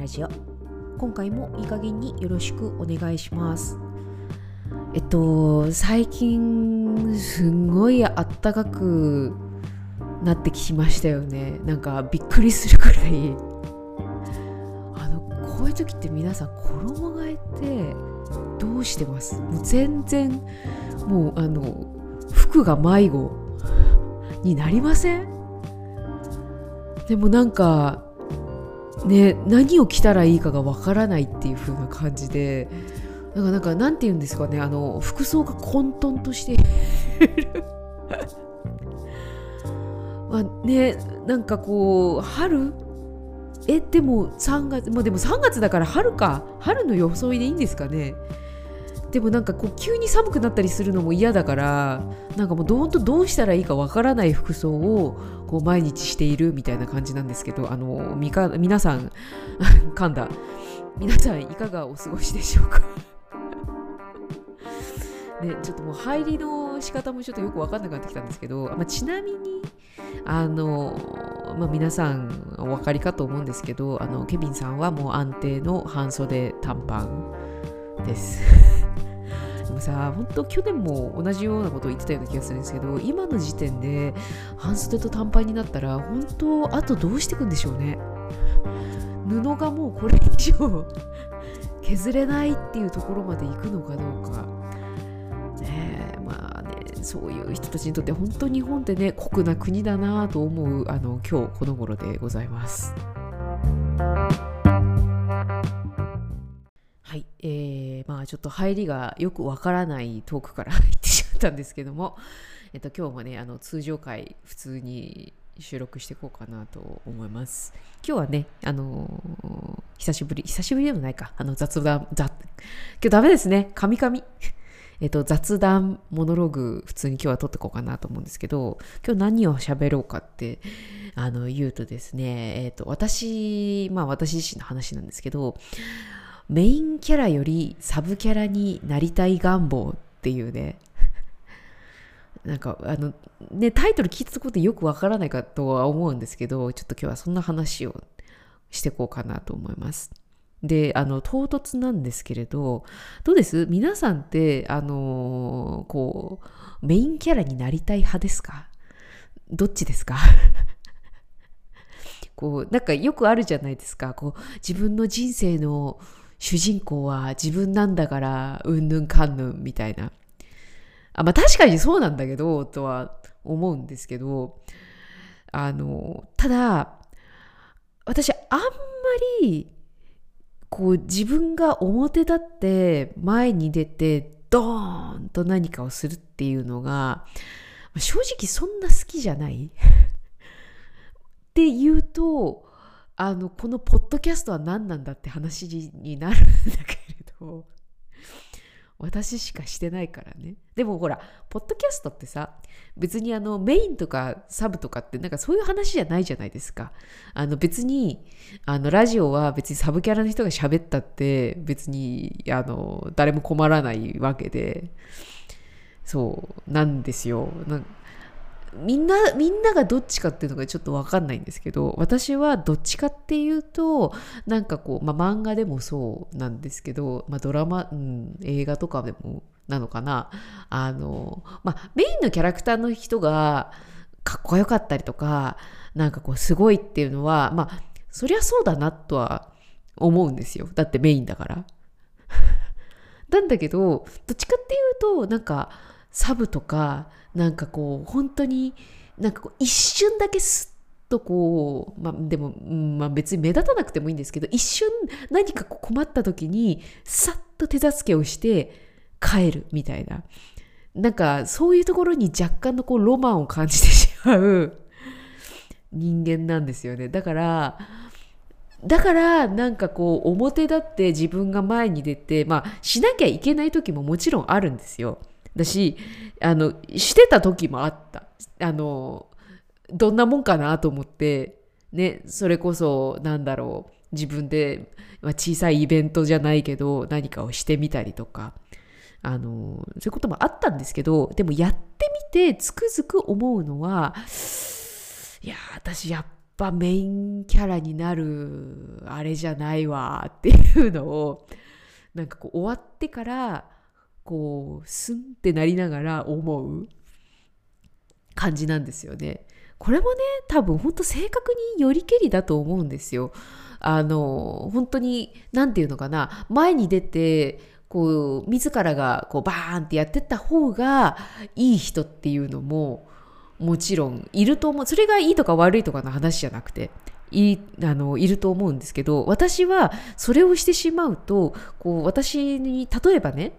ラジオ。今回もいい加減によろしくお願いします。えっと最近すんごいあったかくなってきましたよね。なんかびっくりするくらい。あのこういう時って皆さん衣替えってどうしてます？もう全然もうあの服が迷子になりません？でもなんかね何を着たらいいかがわからないっていう風な感じでなんかなんかなんて言うんですかねあの服装が混沌としている。まあねなんかこう春？えでも3月まあでも3月だから春か。春の装いでいいんですかね。でもなんかこう急に寒くなったりするのも嫌だからなんかもうどんとどうしたらいいかわからない服装をこう毎日しているみたいな感じなんですけどあのみか皆さん噛んだ皆さんいかがお過ごしでしょうか？ね、ちょっともう入りの仕方もちょっとよく分かんなくなってきたんですけど、まあ、ちなみにあの、まあ、皆さんお分かりかと思うんですけどあのケビンさんはもう安定の半袖短パンです。もさ本当去年も同じようなことを言ってたような気がするんですけど今の時点で半袖と短パンになったら本当あとどうしていくんでしょうね布がもうこれ以上削れないっていうところまで行くのかどうかねまあねそういう人たちにとって本当日本ってね酷な国だなと思うあの今日この頃でございます。えー、まあちょっと入りがよくわからないトークから入ってしまったんですけども、えっと、今日もねあの通常回普通に収録していこうかなと思います。今日はね、あのー、久しぶり、久しぶりでもないか、あの雑談、雑、今日ダメですね、カミカミ。えっと、雑談、モノログ、普通に今日は撮っていこうかなと思うんですけど、今日何を喋ろうかって、あの、言うとですね、えっと、私、まあ私自身の話なんですけど、メインキャラよりサブキャラになりたい願望っていうね、なんかあのねタイトル聞いたころでよくわからないかとは思うんですけどちょっと今日はそんな話をしてこうかなと思います。であの唐突なんですけれどどうです？皆さんってあのこうメインキャラになりたい派ですか？どっちですか？こうなんかよくあるじゃないですか。こう自分の人生の主人公は自分なんだからうんぬんかんぬんみたいな。あまあ確かにそうなんだけどとは思うんですけどあのただ私あんまりこう自分が表立って前に出てドーンと何かをするっていうのが正直そんな好きじゃない。って言うとあのこのポッドキャストは何なんだって話になるんだけれど。私しかしてないからね。でもほらポッドキャストってさ別にあのメインとかサブとかってなんかそういう話じゃないじゃないですか。あの別にあのラジオは別にサブキャラの人が喋ったって別にあの誰も困らないわけで。そうなんですよ。なみんなみんながどっちかっていうのがちょっと分かんないんですけど私はどっちかっていうとなんかこう、まあ、漫画でもそうなんですけど、まあ、ドラマ、うん、映画とかでもなのかなあの、まあ、メインのキャラクターの人がかっこよかったりとかなんかこうすごいっていうのはまあそりゃそうだなとは思うんですよだってメインだから。なんだけどどっちかっていうとなんかサブとかなんかこう本当になんかこう一瞬だけスッとこう、まあ、でも、まあ、別に目立たなくてもいいんですけど一瞬何か困った時にさっと手助けをして帰るみたいな。なんかそういうところに若干のこうロマンを感じてしまう人間なんですよね。だからだからなんかこう表立って自分が前に出てまあしなきゃいけない時ももちろんあるんですよ。だしあのしてた時もあった。あのどんなもんかなと思ってねそれこそなんだろう自分で、まあ、小さいイベントじゃないけど何かをしてみたりとかあのそういうこともあったんですけどでもやってみてつくづく思うのはいや私やっぱメインキャラになるあれじゃないわっていうのをなんかこう終わってからこうスンってなりながら思う感じなんですよね。これもね多分本当性格によりけりだと思うんですよ。あの本当に何て言うのかな前に出てこう自らがこうバーンってやってった方がいい人っていうのももちろんいると思うそれがいいとか悪いとかの話じゃなくていあのいると思うんですけど私はそれをしてしまうとこう私に例えばね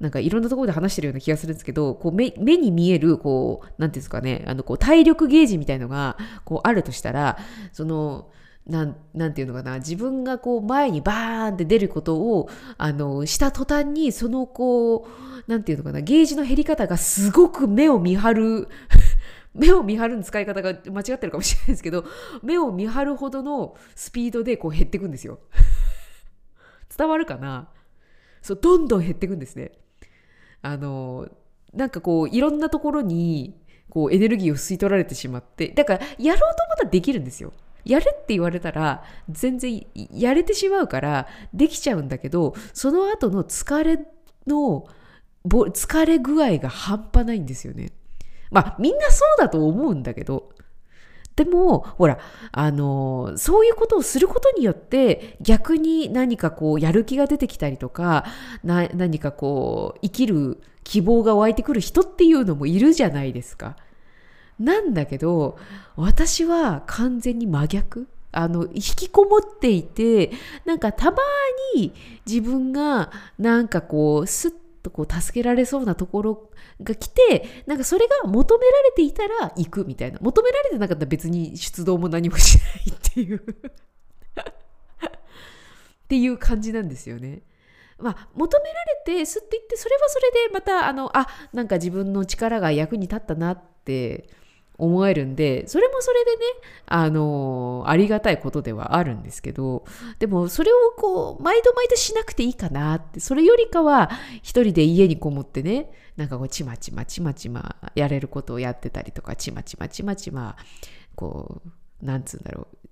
なんかいろんなところで話してるような気がするんですけど、こう目目に見える、こう、なんていうんですかね、あの、こう、体力ゲージみたいのが、こう、あるとしたら、その、なんなんていうのかな自分がこう前にバーンって出ることをあのした途端にそのこうなんていうのかなゲージの減り方がすごく目を見張る 目を見張るの使い方が間違ってるかもしれないですけど目を見張るほどのスピードでこう減っていくんですよ。伝わるかな？そうどんどん減っていくんですね。あのなんかこういろんなところにこうエネルギーを吸い取られてしまってだからやろうと思ったらできるんですよやれって言われたら全然やれてしまうからできちゃうんだけどその後の疲れの疲れ具合が半端ないんですよね。まあみんなそうだと思うんだけどでもほらあのそういうことをすることによって逆に何かこうやる気が出てきたりとか何かこう生きる希望が湧いてくる人っていうのもいるじゃないですか。なんだけど私は完全に真逆あの引きこもっていてなんかたまに自分がなんかこうスッとこう助けられそうなところが来てなんかそれが求められていたら行くみたいな求められてなかったら別に出動も何もしないっていう っていう感じなんですよね。まあ、求められてすって言ってそれはそれでまたあのあなんか自分の力が役に立ったなって思えるんでそれもそれでねあのありがたいことではあるんですけどでもそれをこう毎度毎度しなくていいかなってそれよりかは一人で家にこもってねなんかこうちまちまちまちまやれることをやってたりとかちまちまちまちまこうなんつうんだろう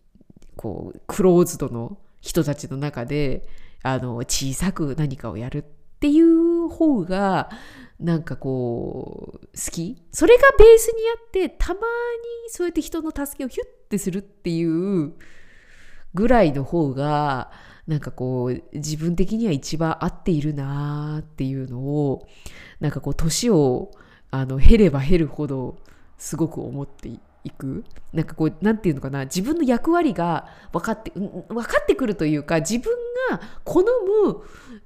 こうクローズドの人たちの中であの小さく何かをやるっていう方がなんかこう好き？それがベースにあってたまにそうやって人の助けをヒュッてするっていうぐらいの方がなんかこう自分的には一番合っているなっていうのをなんかこう年をあの減れば減るほどすごく思っていく？なんかこう何て言うのかな？自分の役割が分かって分かってくるというか自分が好む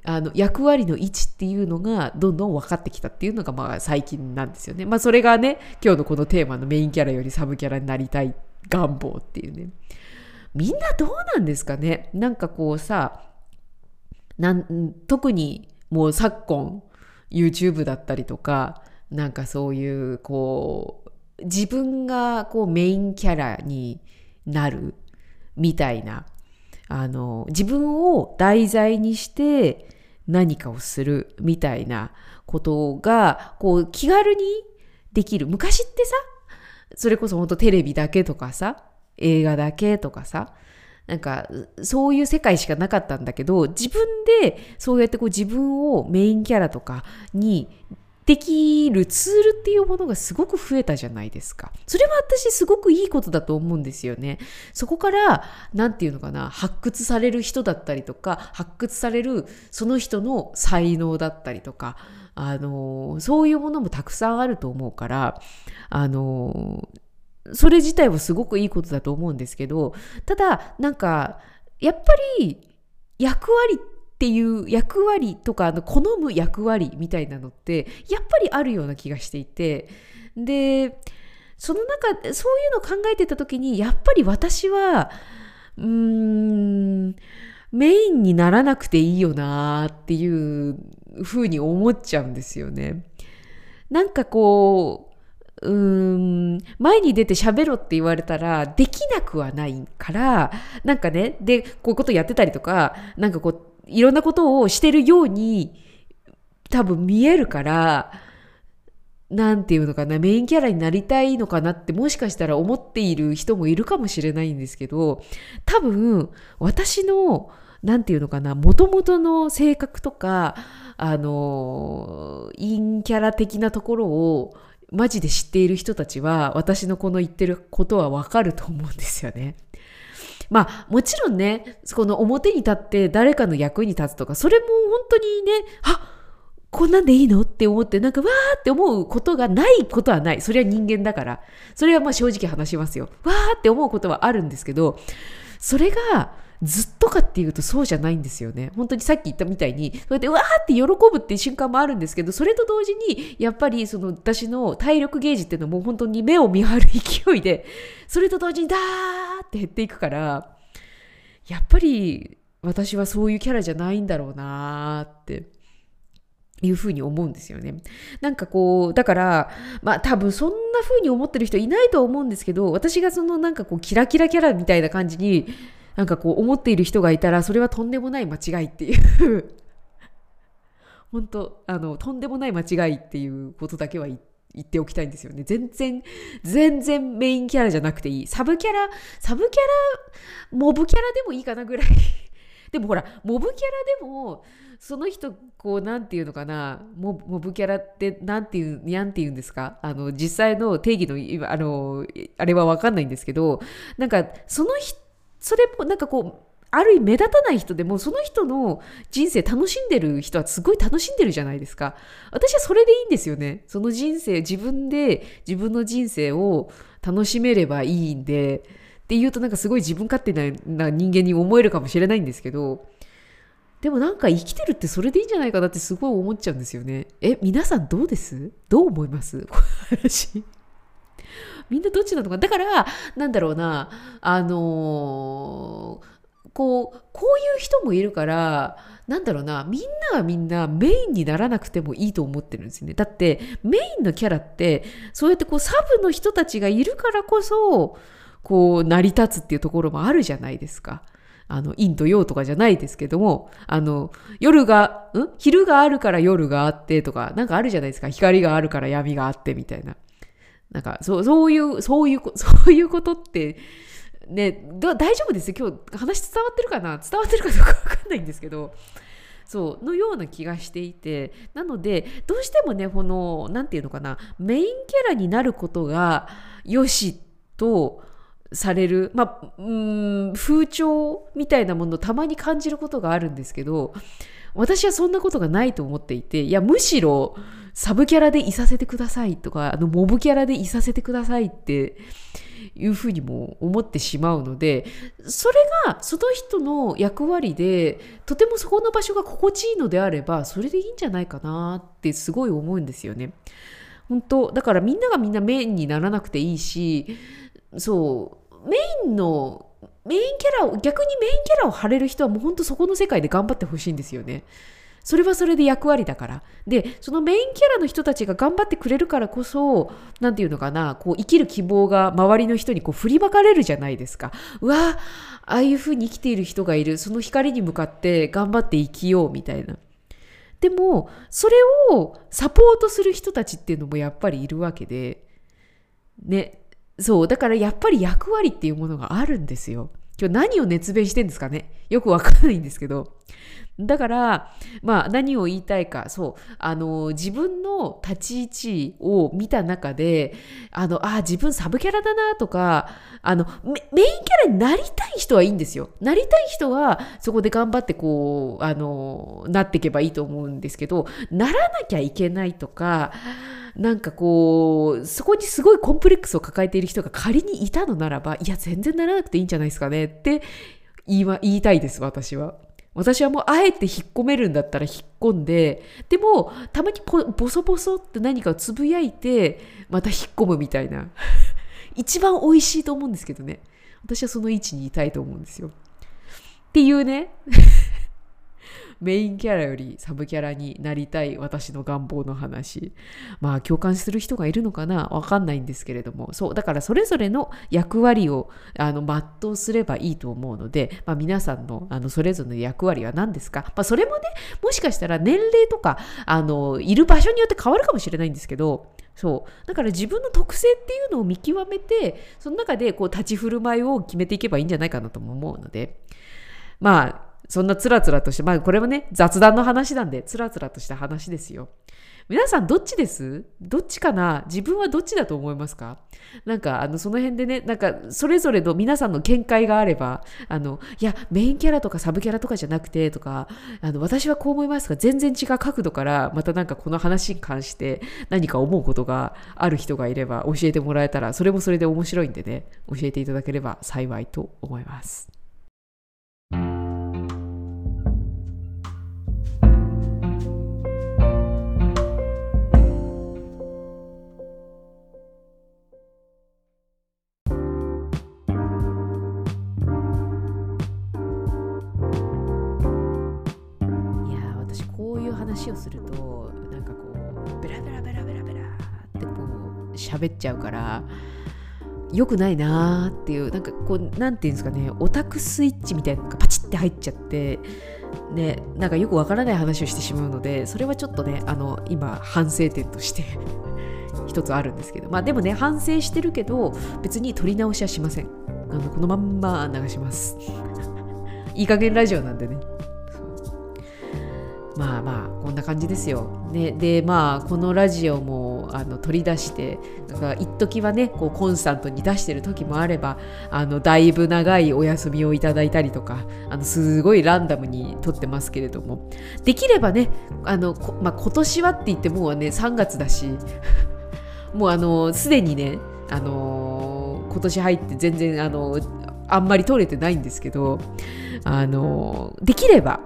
あの役割の位置っていうのがどんどん分かってきたっていうのがまあ最近なんですよね。まあそれがね今日のこのテーマのメインキャラよりサブキャラになりたい願望っていうね。みんなどうなんですかね？なんかこうさなん特にもう昨今 YouTube だったりとかなんかそういうこう自分がこうメインキャラになるみたいなあの自分を題材にして何かをするみたいなことがこう気軽にできる。昔ってさそれこそ本当テレビだけとかさ映画だけとかさなんかそういう世界しかなかったんだけど自分でそうやってこう自分をメインキャラとかにできるツールっていうものがすごく増えたじゃないですか。それは私すごくいいことだと思うんですよね。そこから、なんていうのかな、発掘される人だったりとか、発掘されるその人の才能だったりとか、あの、そういうものもたくさんあると思うから、あの、それ自体はすごくいいことだと思うんですけど、ただ、なんか、やっぱり役割ってっていう役割とかあの好む役割みたいなのってやっぱりあるような気がしていてでその中そういうのを考えてた時にやっぱり私はうーんメインにならなくていいよなっていうふうに思っちゃうんですよね。なんかこううーん前に出て喋ろって言われたらできなくはないからなんかねでこういうことやってたりとかなんかこういろんなことをしてるように多分見えるからなんていうのかな、メインキャラになりたいのかなってもしかしたら思っている人もいるかもしれないんですけど、多分、私の、なんていうのかな、もともとの性格とか、あの、陰キャラ的なところを、マジで知っている人たちは、私のこの言ってることはわかると思うんですよね。まあ、もちろんね、この表に立って誰かの役に立つとか、それも本当にね、あこんなんでいいのって思って、なんかわーって思うことがないことはない。それは人間だから。それはまあ正直話しますよ。わーって思うことはあるんですけど、それがずっとかっていうとそうじゃないんですよね。本当にさっき言ったみたいに、そうやってわーって喜ぶっていう瞬間もあるんですけど、それと同時に、やっぱりその私の体力ゲージっていうのも本当に目を見張る勢いで、それと同時にダーって減っていくから、やっぱり私はそういうキャラじゃないんだろうなーって。いうふうに思うんですよね。なんかこう、だから、まあ多分そんな風に思ってる人いないと思うんですけど、私がそのなんかこうキラキラキャラみたいな感じに、なんかこう思っている人がいたら、それはとんでもない間違いっていう 本当あの、とんでもない間違いっていうことだけは言っておきたいんですよね。全然、全然メインキャラじゃなくていい。サブキャラ、サブキャラ、モブキャラでもいいかなぐらい でもほら、モブキャラでも、その人、こう、なんていうのかな、モブキャラって、なんていう、にゃんて言うんですか？あの、実際の定義の、あの、あれはわかんないんですけど、なんか、その人、それも、なんかこう、ある意味目立たない人でもその人の人生楽しんでる人はすごい楽しんでるじゃないですか。私はそれでいいんですよね。その人生、自分で自分の人生を楽しめればいいんで、って言うとなんかすごい自分勝手な人間に思えるかもしれないんですけど、でもなんか生きてるってそれでいいんじゃないかなってすごい思っちゃうんですよね。え、皆さんどうです？どう思います？この話。みんなどっちなのかだから、なんだろうな、あのー、こう、こういう人もいるから、なんだろうな、みんながみんなメインにならなくてもいいと思ってるんですよね。だって、メインのキャラって、そうやってこう、サブの人たちがいるからこそ、こう、成り立つっていうところもあるじゃないですか。あの、陰と陽とかじゃないですけども、あの、夜が、ん？昼があるから夜があってとか、なんかあるじゃないですか。光があるから闇があってみたいな。なんか、そう、そういう、そういう、そういうことって、ね、大丈夫ですよ。今日話伝わってるかな？伝わってるかどうかわかんないんですけど、そう、のような気がしていて、なので、どうしてもね、この、なんていうのかな、メインキャラになることが、よしと、される、まあ、風潮みたいなものをたまに感じることがあるんですけど私はそんなことがないと思っていて。いやむしろサブキャラでいさせてくださいとかあのモブキャラでいさせてくださいっていうふうにも思ってしまうのでそれがその人の役割でとてもそこの場所が心地いいのであればそれでいいんじゃないかなってすごい思うんですよね。本当だからみんながみんなメインにならなくていいしそうメインのメインキャラを逆にメインキャラを張れる人はもうほんとそこの世界で頑張ってほしいんですよね。それはそれで役割だから。で、そのメインキャラの人たちが頑張ってくれるからこそ、何て言うのかな、こう生きる希望が周りの人にこう振りまかれるじゃないですか。うわああいう風に生きている人がいる。その光に向かって頑張って生きようみたいな。でも、それをサポートする人たちっていうのもやっぱりいるわけで、ね、そう、だからやっぱり役割っていうものがあるんですよ。今日何を熱弁してんですかねよくわかんないんですけど。だから、まあ何を言いたいか、そう、あの、自分の立ち位置を見た中で、あの、あ、自分サブキャラだなとか、あのメ、インキャラになりたい人はいいんですよ。なりたい人はそこで頑張ってこう、あの、なっていけばいいと思うんですけど、ならなきゃいけないとか、なんかこう、そこにすごいコンプレックスを抱えている人が仮にいたのならば、いや、全然ならなくていいんじゃないですかねって言い言いたいです、私は。私はもうあえて引っ込めるんだったら引っ込んで、でも、たまにボソボソって何かをつぶやいて、また引っ込むみたいな。一番美味しいと思うんですけどね。私はその位置にいたいと思うんですよ。っていうね。メインキャラよりサブキャラになりたい私の願望の話。まあ共感する人がいるのかな？わかんないんですけれども。そうだからそれぞれの役割をあの全うすればいいと思うので、まあ、皆さんのあのそれぞれの役割は何ですか、まあ、それもねもしかしたら年齢とかあのいる場所によって変わるかもしれないんですけどそう。だから自分の特性っていうのを見極めてその中でこう立ち振る舞いを決めていけばいいんじゃないかなとも思うので。まあそんなつらつらとしてまあこれもね雑談の話なんでつらつらとした話ですよ。皆さんどっちです？どっちかな？自分はどっちだと思いますか？なんかあのその辺でねなんかそれぞれの皆さんの見解があればあのいやメインキャラとかサブキャラとかじゃなくてとかあの私はこう思いますが全然違う角度からまたなんかこの話に関して何か思うことがある人がいれば教えてもらえたらそれもそれで面白いんでね教えていただければ幸いと思います。をするとなんかこうベラベラベラベラベラってこう喋っちゃうから良くないなーっていうなんかこう何て言うんですかねオタクスイッチみたいなのがパチッて入っちゃってねなんかよくわからない話をしてしまうのでそれはちょっとねあの今反省点として 一つあるんですけどまあでもね反省してるけど別に取り直しはしません。あのこのまんま流します。いい加減ラジオなんでね。まあまあこんな感じですよ。ね、でまあこのラジオもあの取り出してだから一時はねこうコンスタントに出してる時もあればあのだいぶ長いお休みをいただいたりとかあのすごいランダムに撮ってますけれどもできればねあの、まあ、今年はって言ってもうね3月だし もうあのすでにねあの今年入って全然あのあんまり撮れてないんですけどあのできれば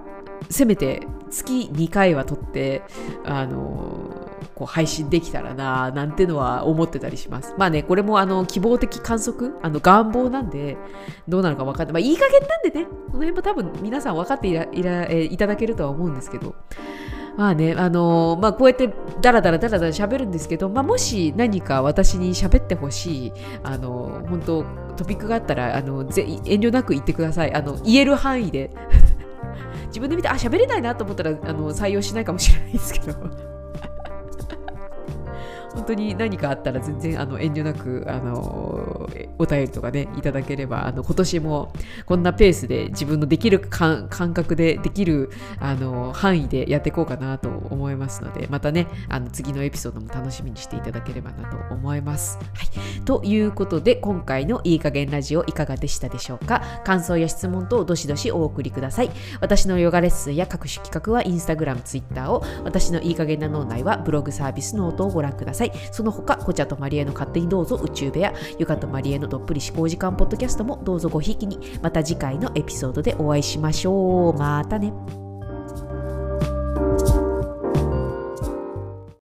せめて月2回は撮ってあのこう配信できたらななんてのは思ってたりします。まあねこれもあの希望的観測？あの願望なんでどうなのか分かんない。まあいい加減なんでね。この辺も多分皆さん分かっていらいら、えいただけるとは思うんですけど。まあね、あのー、まあこうやってダラダラダラダラ喋るんですけど、まあもし何か私に喋ってほしい、あのー、本当トピックがあったら、あのぜ遠慮なく言ってください。あの、言える範囲で。自分で見てあ喋れないなと思ったらあの採用しないかもしれないですけど。本当に何かあったら全然あの遠慮なくあのお便りとかねいただければあの今年もこんなペースで自分のできる感覚でできるあの範囲でやっていこうかなと思いますのでまたねあの次のエピソードも楽しみにしていただければなと思います。はい、ということで今回のいい加減ラジオいかがでしたでしょうか？感想や質問等どしどしお送りください。私のヨガレッスンや各種企画はインスタグラム、ツイッターを私のいい加減な脳内はブログサービスノートをご覧ください。い。その他コチャとマリエの勝手にどうぞ宇宙部屋ゆかとマリエのどっぷり思考時間ポッドキャストもどうぞごひいきに。また次回のエピソードでお会いしましょう。またね。